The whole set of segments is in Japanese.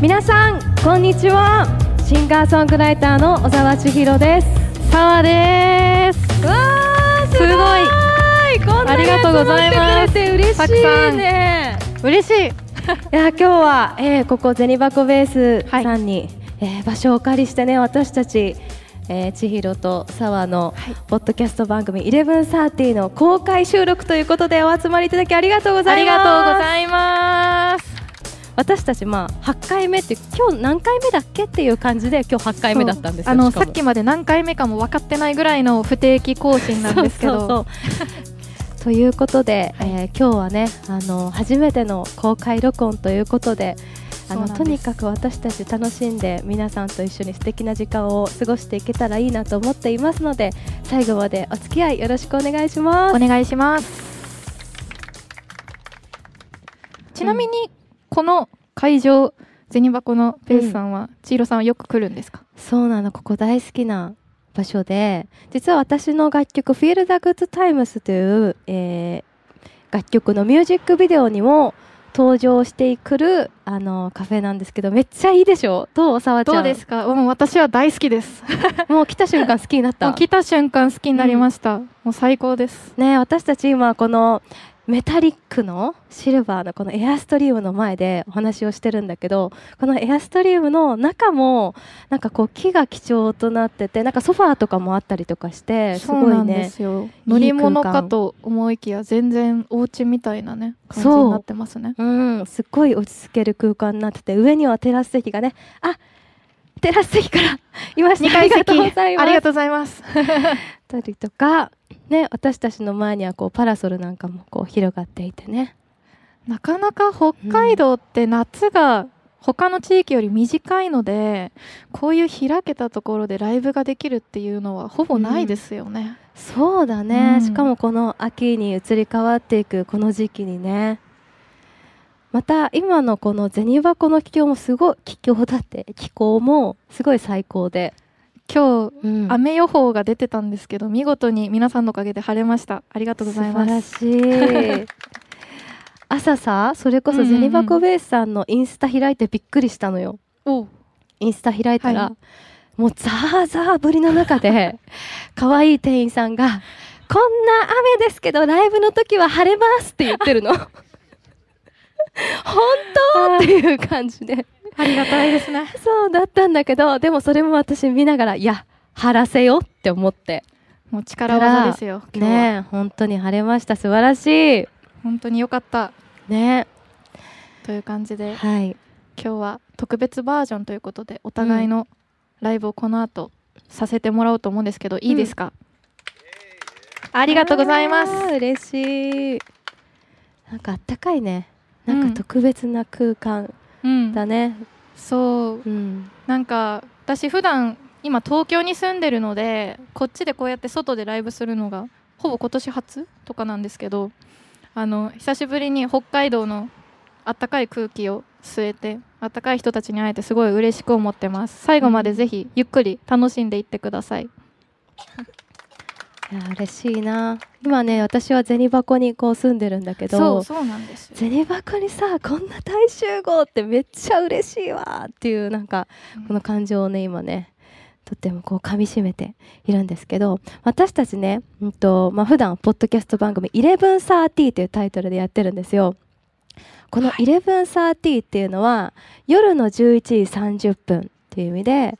皆さんこんにちは。シンガーソングライターの小沢千尋です。沢です。わーすごい。こんなありがとうございます嬉しいね。嬉しいいや今日は、えーここゼニバコベースさんに、えー場所をお借りしてね私たち、えー、千尋と沢のポッドキャスト番組「1130」の公開収録ということでお集まりいただきありがとうごあざいます。りがとうございます。私たちまあ8回目って今日何回目だっけっていう感じで今日8回目だったんですよあのさっきまで何回目かも分かってないぐらいの不定期更新なんですけどということで、えー今日はねあの初めての公開録音ということであのとにかく私たち楽しんで皆さんと一緒に素敵な時間を過ごしていけたらいいなと思っていますので最後までお付き合いよろしくお願いします。お願いします。ちなみにこの会場銭箱のベースさんは、千尋さんはよく来るんですか？そうなのここ大好きな場所で実は私の楽曲「Feel the Good Times」という、えー楽曲のミュージックビデオにも登場してくるあのカフェなんですけどめっちゃいいでしょ？どう沢ちゃん？どうですか？もう私は大好きです。もう来た瞬間好きになった？もう来た瞬間好きになりました、もう最高です。ね私たち今このメタリックのシルバーのこのエアストリームの前でお話をしてるんだけどこのエアストリームの中もなんかこう木が基調となっててなんかソファーとかもあったりとかしてすごいね乗り物かと思いきや全然お家みたいなね感じになってますね。う。んすっごい落ち着ける空間になってて上にはテラス席がねあテラス席からいました。2階席。ありがとうございます。ありがとうございます。たりとかね私たちの前にはこうパラソルなんかもこう広がっていてね。なかなか北海道って夏が他の地域より短いのでこういう開けたところでライブができるっていうのはほぼないですよね、そうだね、うん。しかもこの秋に移り変わっていくこの時期にね。また今のこの銭箱の気候もすごい気候だって気候もすごい最高で、今日うん。雨予報が出てたんですけど見事に皆さんのおかげで晴れました。ありがとうございます。素晴らしい。朝さそれこそうんうんうん。銭箱ベースさんのインスタ開いてびっくりしたのよ。お。インスタ開いたら、はもうザーザーぶりの中で 可愛い店員さんが「こんな雨ですけどライブの時は晴れます」って言ってるの。本当っていう感じでありがたいですね。そうだったんだけどでもそれも私見ながらいや晴らせよって思って。もう力技ですよねえ本当に晴れました。素晴らしい。本当に良かった。ね。という感じではい。今日は特別バージョンということでお互いのライブをこの後させてもらおうと思うんですけど、いいですか？ありがとうございます。嬉しい。なんかあったかいね。なんうん。か特別な空間。うんだね。そう。うん。なんか私普段今東京に住んでるのでこっちでこうやって外でライブするのがほぼ今年初とかなんですけどあの久しぶりに北海道のあったかい空気を吸えてあったかい人たちに会えてすごい嬉しく思ってます。最後までぜひゆっくり楽しんでいってくださいいや嬉しいな。今ね私は銭箱にこう住んでるんだけそうどそうなんですよ。銭箱にさこんな大集合ってめっちゃ嬉しいわっていうなんかこの感情をね今ねとってもこう噛みしめているんですけど私たちね、うんとまあ普段ポッドキャスト番組「1130」というタイトルでやってるんですよ。この「1130」っていうのは夜の11時30分っていう意味で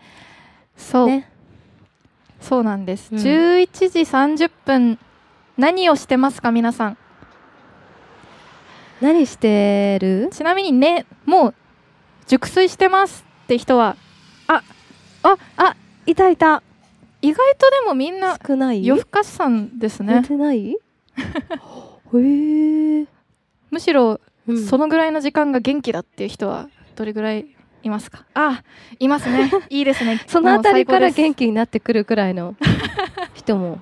そう、ねそうなんです、うん。11時30分何をしてますか皆さん？何してる？ちなみにねもう熟睡してますって人はいたいた。意外とでもみんな少ない？夜更かしさんです寝ねてない？へえ、むしろうん。そのぐらいの時間が元気だっていう人はどれぐらいいますか？あいますね。いいですね。そのあたりから元気になってくるくらいの 人も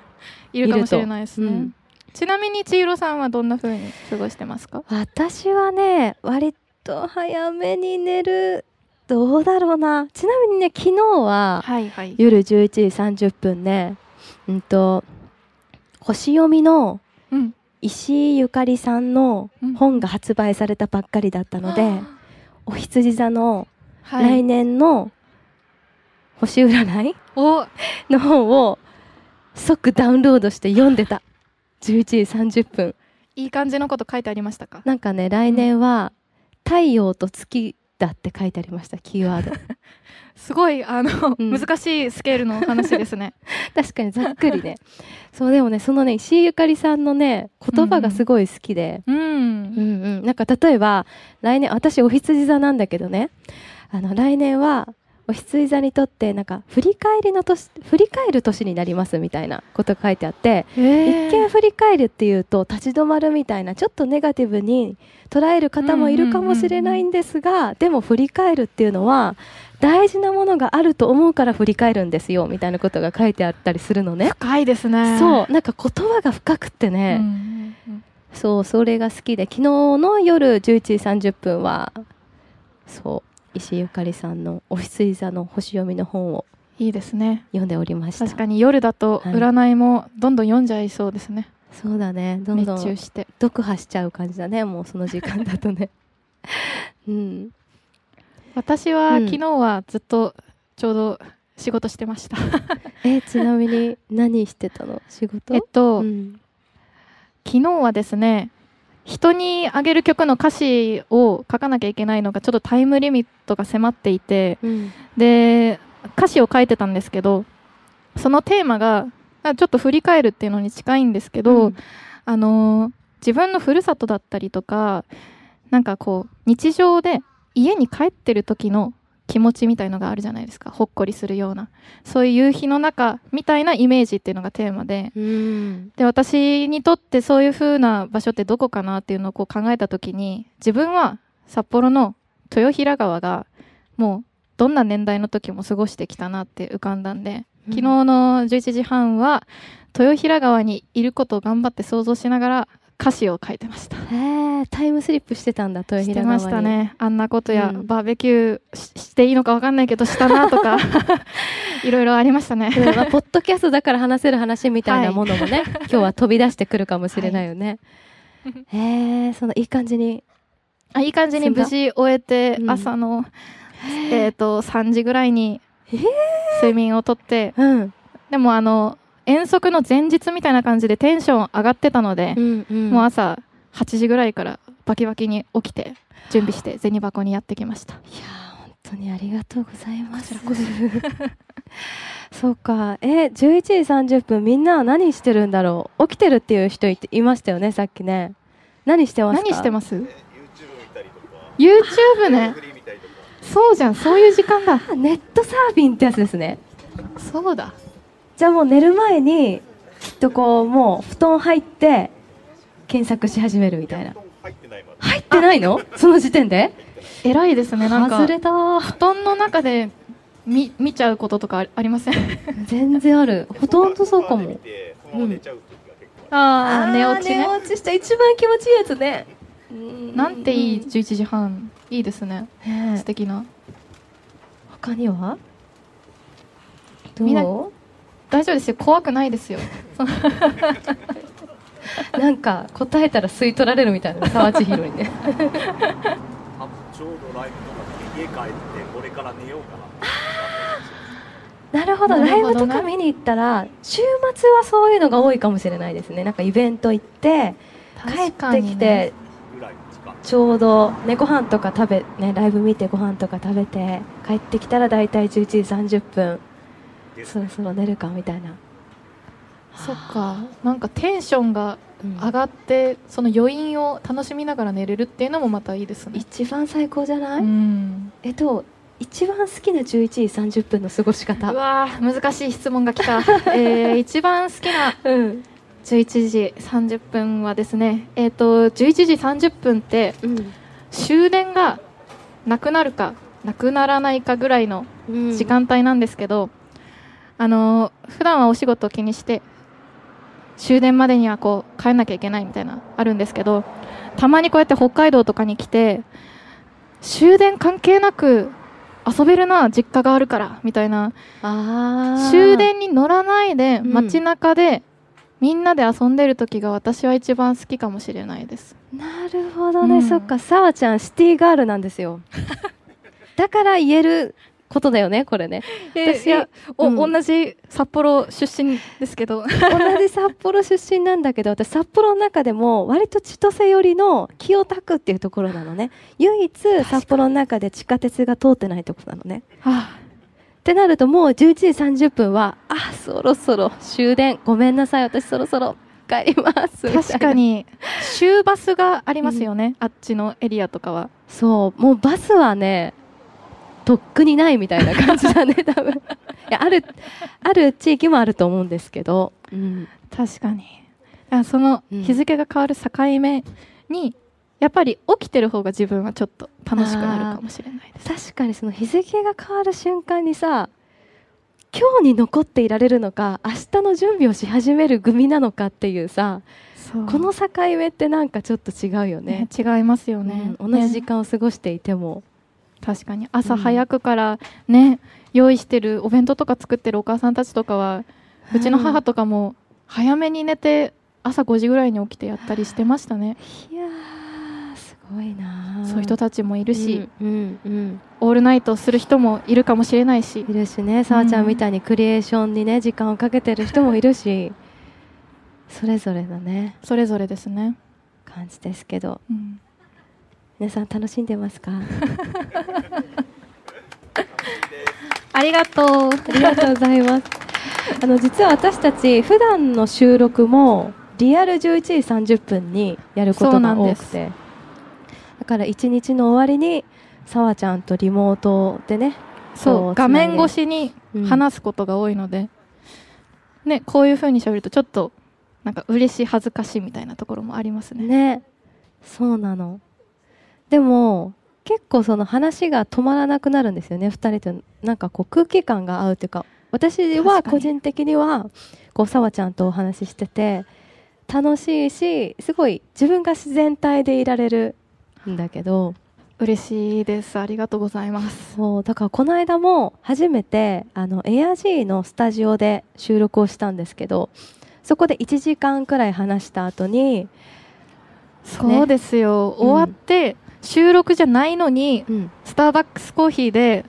いるかもしれないですね、うん。ちなみに千尋さんはどんな風に過ごしてますか？私はね割と早めに寝る。どうだろうな。ちなみにね昨日ははいはい。夜11時30分ねうんと星読みのうん。石井ゆかりさんのうん。本が発売されたばっかりだったので、お羊座の来はい。年の星占いお。の本を即ダウンロードして読んでた。11時30分。いい感じのこと書いてありましたか？なんかね来年は太陽と月だって書いてありましたキーワード。すごいあの、うん。難しいスケールの話ですね。確かにざっくりね。そうでもねそのね石井ゆかりさんのね言葉がすごい好きで、うん、うんうん、なんか例えば来年私お羊座なんだけどねあの来年はお羊座にとってなんか振り返りの年振り返る年になりますみたいなこと書いてあって一見振り返るっていうと立ち止まるみたいなちょっとネガティブに捉える方もいるかもしれないんですがでも振り返るっていうのは大事なものがあると思うから振り返るんですよみたいなことが書いてあったりするのね。深いですね。そうなんか言葉が深くってね、うんうんそうそれが好きで昨日の夜11時30分はそう石井ゆかりさんの「お羊座の星読み」の本をいいですね。読んでおりました。確かに夜だとはい。占いもどんどん読んじゃいそうですね、そうだね。どんどん熱中して。読破しちゃう感じだね。もうその時間だとね。うん。私は、うん。昨日はずっとちょうど仕事してました。えちなみに何してたの？仕事？えっと、うん。昨日はですね人にあげる曲の歌詞を書かなきゃいけないのがちょっとタイムリミットが迫っていてうん。で歌詞を書いてたんですけどそのテーマがあちょっと振り返るっていうのに近いんですけど、うん。あのー自分のふるさとだったりとかなんかこう日常で家に帰ってる時の気持ちみたいのがあるじゃないですか。ほっこりするような。そういう夕日の中みたいなイメージっていうのがテーマで。うん。で私にとってそういう風な場所ってどこかなっていうのをこう考えた時に自分は札幌の豊平川がもうどんな年代の時も過ごしてきたなって浮かんだんで昨日の11時半は豊平川にいることを頑張って想像しながら歌詞を書いてました。へえタイムスリップしてたんだ豊して平川にましたね。あんなことや、うんバーベキューししていいのかわかんないけどしたなとか いろいろありましたね。うんまあ、ポッドキャストだから話せる話みたいなものもね、今日は飛び出してくるかもしれないよね。へえそのいい感じに。あいい感じに無事終えて、うん朝の、えー、と3時ぐらいにえー睡眠をとって、うん。でもあの遠足の前日みたいな感じでテンション上がってたのでう、んうん。もう朝8時ぐらいからバキバキに起きて準備して銭箱にやってきました。いやー本当にありがとうございます。こちらそうか。え、11時30分みんなは何してるんだろう？起きてるっていう人いていましたよね、さっきね。何してますか？何してます？YouTube ねそうじゃんそういう時間だあネットサーフィンってやつですね。そうだじゃあもう寝る前に、きっとこう、もう布団入って、検索し始めるみたいな。入ってないまで入ってないの？その時点で？偉いですねなんか外れた。ー布団の中で見見ちゃうこととかあありません？全然ある。ほとんどそうかも。うああ寝落ちね。寝落ちした一番気持ちいいやつね。なんていいうん11時半いいですね。素敵な。他には？ど大丈夫ですよ。怖くないですよ。う。なんか答えたら吸い取られるみたいな沢千尋にね。あちょうどライブとかで家帰ってこれから寝ようかななるほど。ライなるほどねブとか見に行ったら週末はそういうのが多いかもしれないですね。なんかイベント行って帰ってきてちょうどねご飯とか食べねライブ見てご飯とか食べて帰ってきたら大体11時30分そろそろ寝るかみたいな。そっか。なんかテンションがうん。上がってその余韻を楽しみながら寝れるっていうのもまたいいですね。一番最高じゃない、うん。えっと一番好きな11時30分の過ごしう方わー難しい質問が来た、えー、一番好きなうん。11時30分はですねえっ、と11時30分ってうん。終電がなくなるかなくならないかぐらいのうん。時間帯なんですけど、あのー普段はお仕事を気にして終電までにはこう帰んなきゃいけないみたいなあるんですけどたまにこうやって北海道とかに来て終電関係なく遊べるな実家があるからみたいな。終電に乗らないでうん。街中でみんなで遊んでる時が私は一番好きかもしれないです。なるほどね、うん。そっか。さわちゃんシティガールなんですよ。だから言えることだよねこれね。私いやお、うん。同じ札幌出身ですけど。同じ札幌出身なんだけど私札幌の中でも割と千歳寄りの清田区っていうところなのね。唯一札幌の中で地下鉄が通ってないところなのね。あ。ってなるともう11時30分はあそろそろ終電。ごめんなさい私そろそろ帰ります確かに終バスがありますよね、あっちのエリアとかは。そうもうバスはねとっくにないみたいな感じだね 多分。いやあるある地域もあると思うんですけど、うん、確かに。あそのうん。日付が変わる境目にやっぱり起きてる方が自分はちょっと楽しくなるかもしれないです。確かにその日付が変わる瞬間にさ今日に残っていられるのか明日の準備をし始める組なのかっていうさこの境目ってなんかちょっと違うよね。ね違いますよね、うん同じ時ね間を過ごしていても、確かに。朝早くからね、用意してるお弁当とか作ってるお母さんたちとかはうちの母とかも早めに寝て朝5時ぐらいに起きてやったりしてましたね、いやーすごいなそういう人たちもいるし、うんうんうん。オールナイトする人もいるかもしれないし。いるしね。さわちゃんみたいにクリエーションにね時間をかけてる人もいるしそれぞれのねそれぞれですね、感じですけど。うん皆さん楽しんでますか？ありがとう。ありがとうございます。あの実は私たち普段の収録もリアル11時30分にやることが多です。くてだから一日の終わりにさわちゃんとリモートでねそう画面越しにうん。話すことが多いので、ねこういう風に喋るとちょっとなんか嬉しい恥ずかしいみたいなところもありますね。ねそうなのでも結構その話が止まらなくなるんですよね2人となんかこう空気感が合うというか。私は個人的にはこうさわちゃんとお話ししてて楽しいしすごい自分が自然体でいられるんだけど。嬉しいです。ありがとうございます。そうだからこの間も初めてあの AirG のスタジオで収録をしたんですけどそこで1時間くらい話した後に、そうですよ、うん。終わって収録じゃないのにうん、スターバックスコーヒーで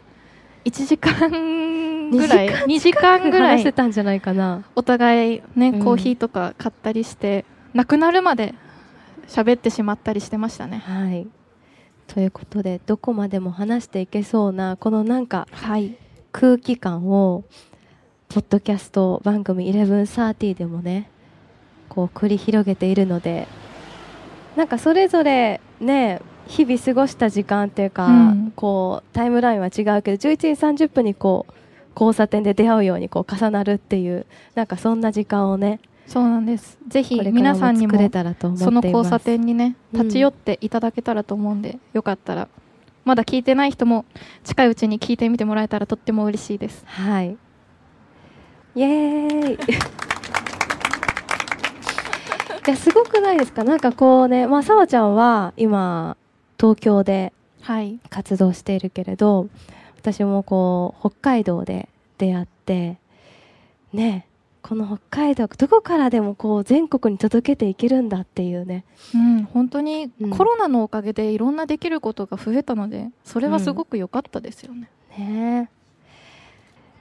1時間ぐらい2 2時間ぐら話していたんじゃないかな。お互いね、うん。コーヒーとか買ったりしてなくなるまで喋ってしまったりしてましたね。はい。ということでどこまでも話していけそうなこのなんかはい。空気感をポッドキャスト番組1130でもねこう繰り広げているのでなんかそれぞれね日々過ごした時間っていうか、うんこうタイムラインは違うけど11時30分にこう交差点で出会うようにこう重なるっていうなんかそんな時間をねそうなんですぜひ皆さんにもその交差点にねうん立ち寄っていただけたらと思うんで、よかったらまだ聞いてない人も近いうちに聞いてみてもらえたらとっても嬉しいですはい。イエーイ。いやすごくないですか？なんかこうね、まあさわちゃんは今東京ではい。活動しているけれど、私もこう北海道で出会って、ね、この北海道どこからでもこう全国に届けていけるんだっていうね。うん本当にうん。コロナのおかげでいろんなできることが増えたのでそれはすごく良かったですよね、ね。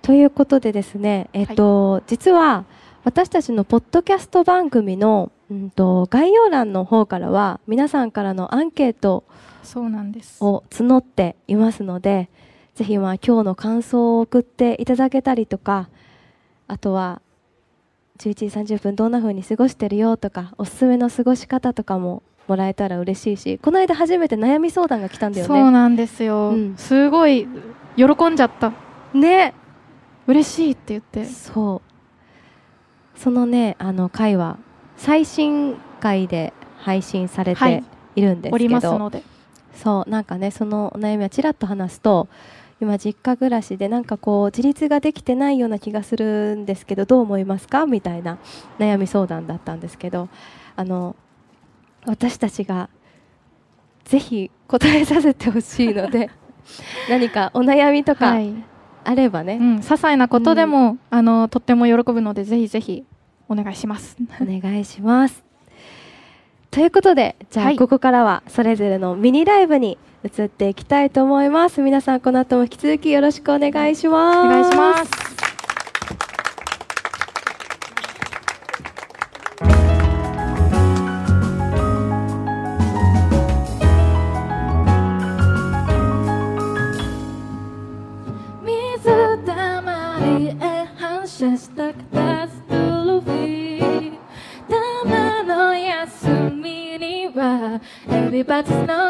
ということでですね、えっと実は私たちのポッドキャスト番組の、うん、と概要欄の方からは皆さんからのアンケートを募っていますのでぜひまあ今日の感想を送っていただけたりとかあとは11時30分どんな風に過ごしてるよとかおすすめの過ごし方とかももらえたら嬉しいしこの間初めて悩み相談が来たんだよね。そうなんですよ、うん。すごい喜んじゃった。ね。嬉しいって言って。そう。そのねあの回は最新回で配信されてはいいるんですおりけど、ますのでそうなんかねそのお悩みはちらっと話すと今実家暮らしでなんかこう自立ができてないような気がするんですけどどう思いますか？みたいな悩み相談だったんですけどあの私たちがぜひ答えさせてほしいので 何かお悩みとかはい。あればね、うん、些細なことでも、あのとっても喜ぶのでぜひぜひお願いします。お願いします。ということでじゃあはいここからはそれぞれのミニライブに移っていきたいと思います。皆さんこの後も引き続きよろしくお願いします。お願いします。that's not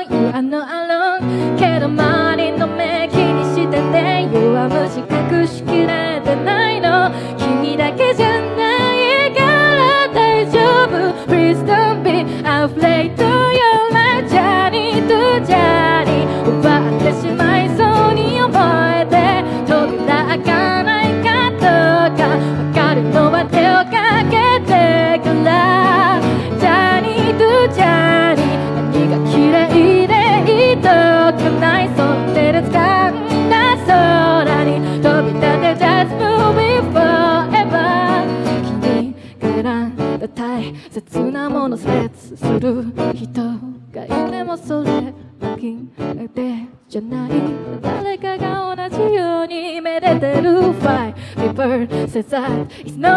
says It's no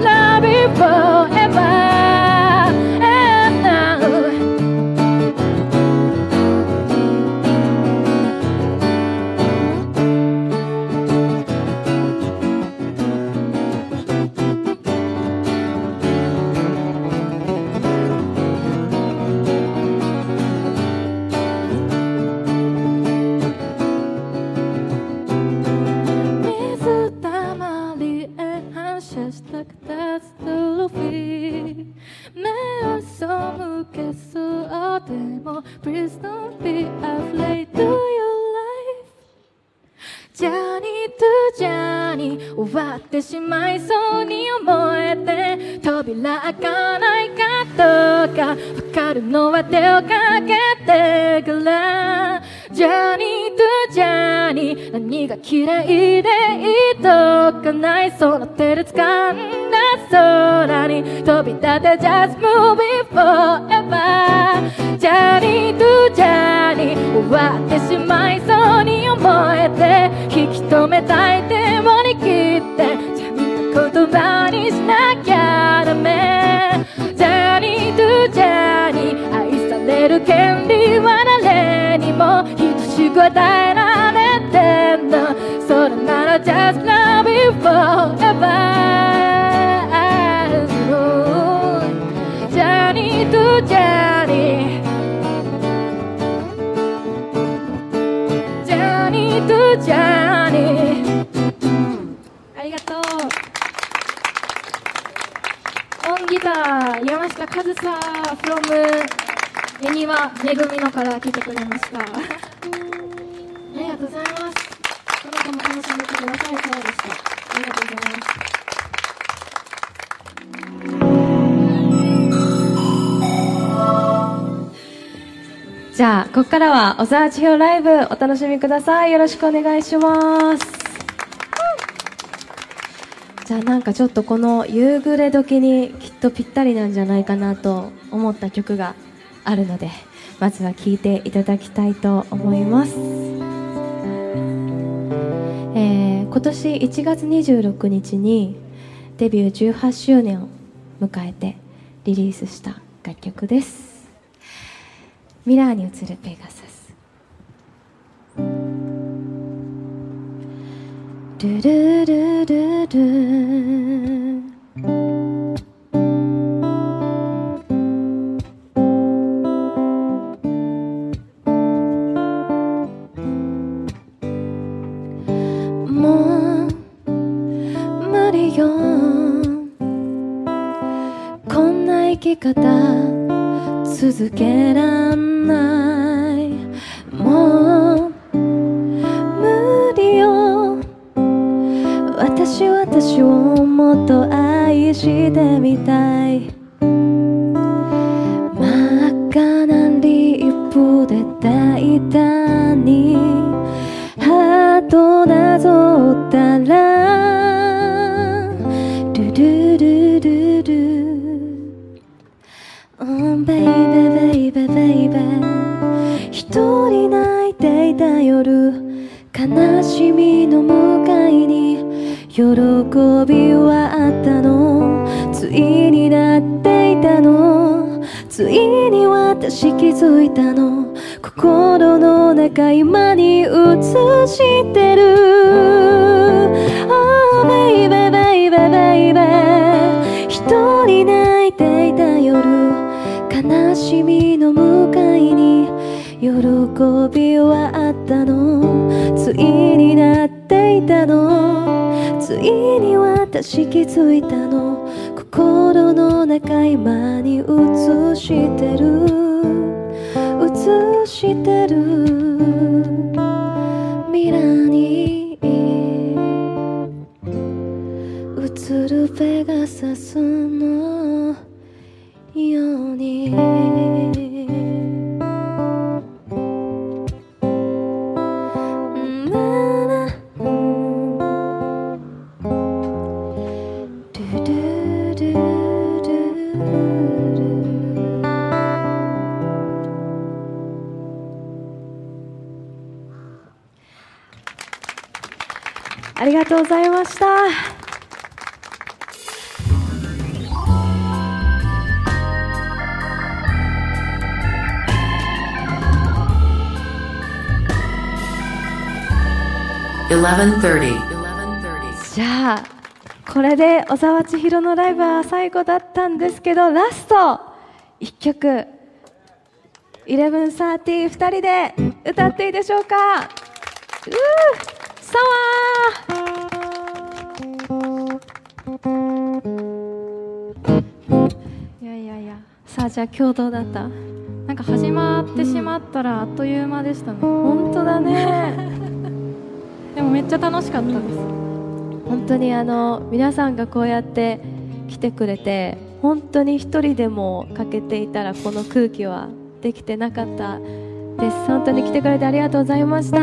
love before. からジャニーとジャニー何が綺麗でいとかないその手で掴んだ空に飛び立て Just moving forever ジャニーとジャーニー終わってしまいそうに思えて引き止めたいでもに切ってちゃんと言葉にしなきゃダメジャーニーとジャーニー愛される権利はない誰にも等しく与えられてんだそれなら Just love you forever ジャーニーとジャーニージャーニーとジャーニーありがとう。オンギター山下和沙。From 恵庭めぐみのから来て くれました。ありがとうございます。この後も楽しんでくださいそうでした。ありがとうございます。じゃあここからは小沢千尋ライブお楽しみください。よろしくお願いします。じゃあなんかちょっとこの夕暮れ時にきっとぴったりなんじゃないかなと思った曲が。あるのでまずは聴いていただきたいと思います、えー今年1月26日にデビュー18周年を迎えてリリースした楽曲です。ミラーに映るペガサス。ルルルルルぞったらルルルルル Oh baby baby baby 一人泣いていた夜悲しみの向かいに喜びはあったの。ついになっていたの。ついに私気づいたの。心の中今に映してる。Oh baby baby baby 一人泣いていた夜悲しみの向かいに喜びはあったの。ついになっていたの。ついに私気づいたの。心の中今に映してる。してるじゃあこれで小沢千尋のライブは最後だったんですけどラスト1曲。1130 2人で歌っていいでしょうかうーサワー。いやいやいや。さあじゃあ共同だった。なんか始まってしまったらあっという間でしたね。本当だね。でもめっちゃ楽しかったです。本当にあの皆さんがこうやって来てくれて本当に一人でも欠けていたらこの空気はできてなかったです。本当に来てくれてありがとうございました。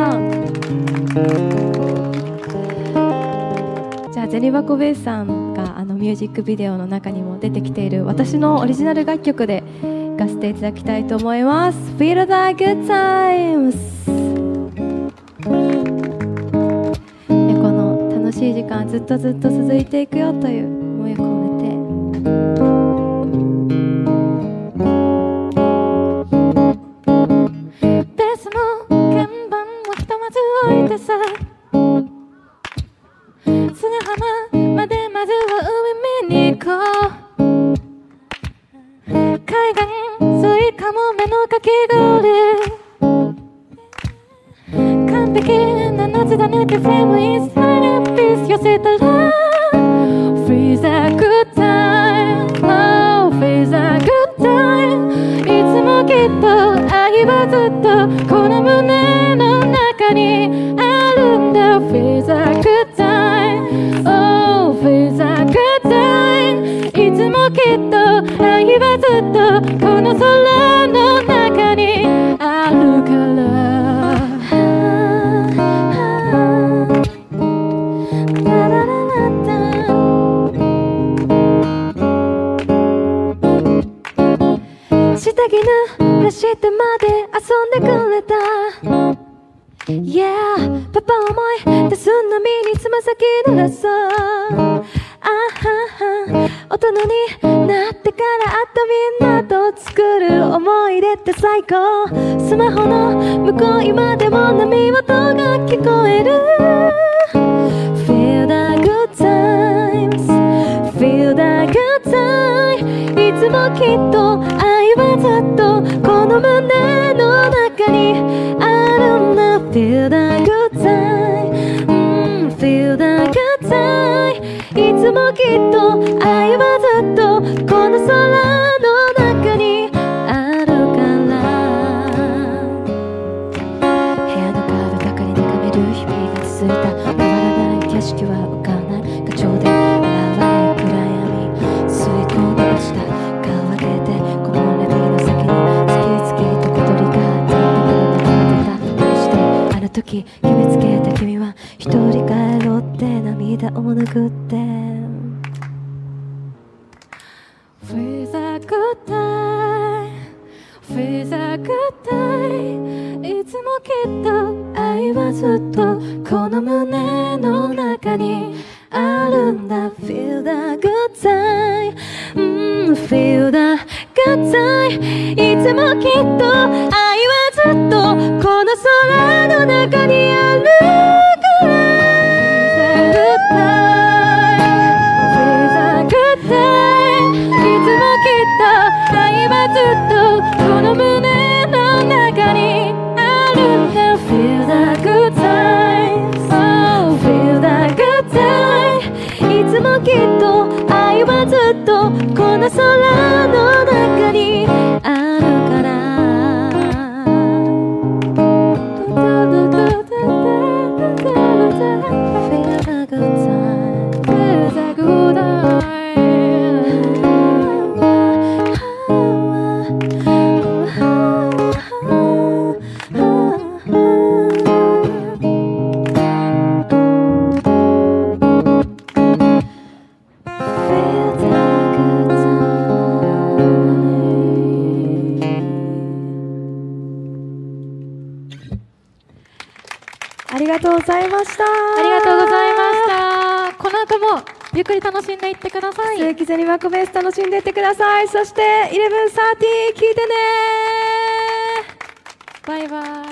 じゃあゼニバコベースさんがあのミュージックビデオの中にも出てきている私のオリジナル楽曲で行かせていただきたいと思います。Feel the good times! しい時間ずっとずっと続いていくよという思いを込め愛きっともなくって。ふざくたい。ふざくたい。いつもきっと愛はずっとこの胸の中にあるんだ。Feel the good time うん Feel the good time い。つもきっと愛はずっとこの空の中ックフェス楽しんでいってください。そして1130聞いてねバイバイ。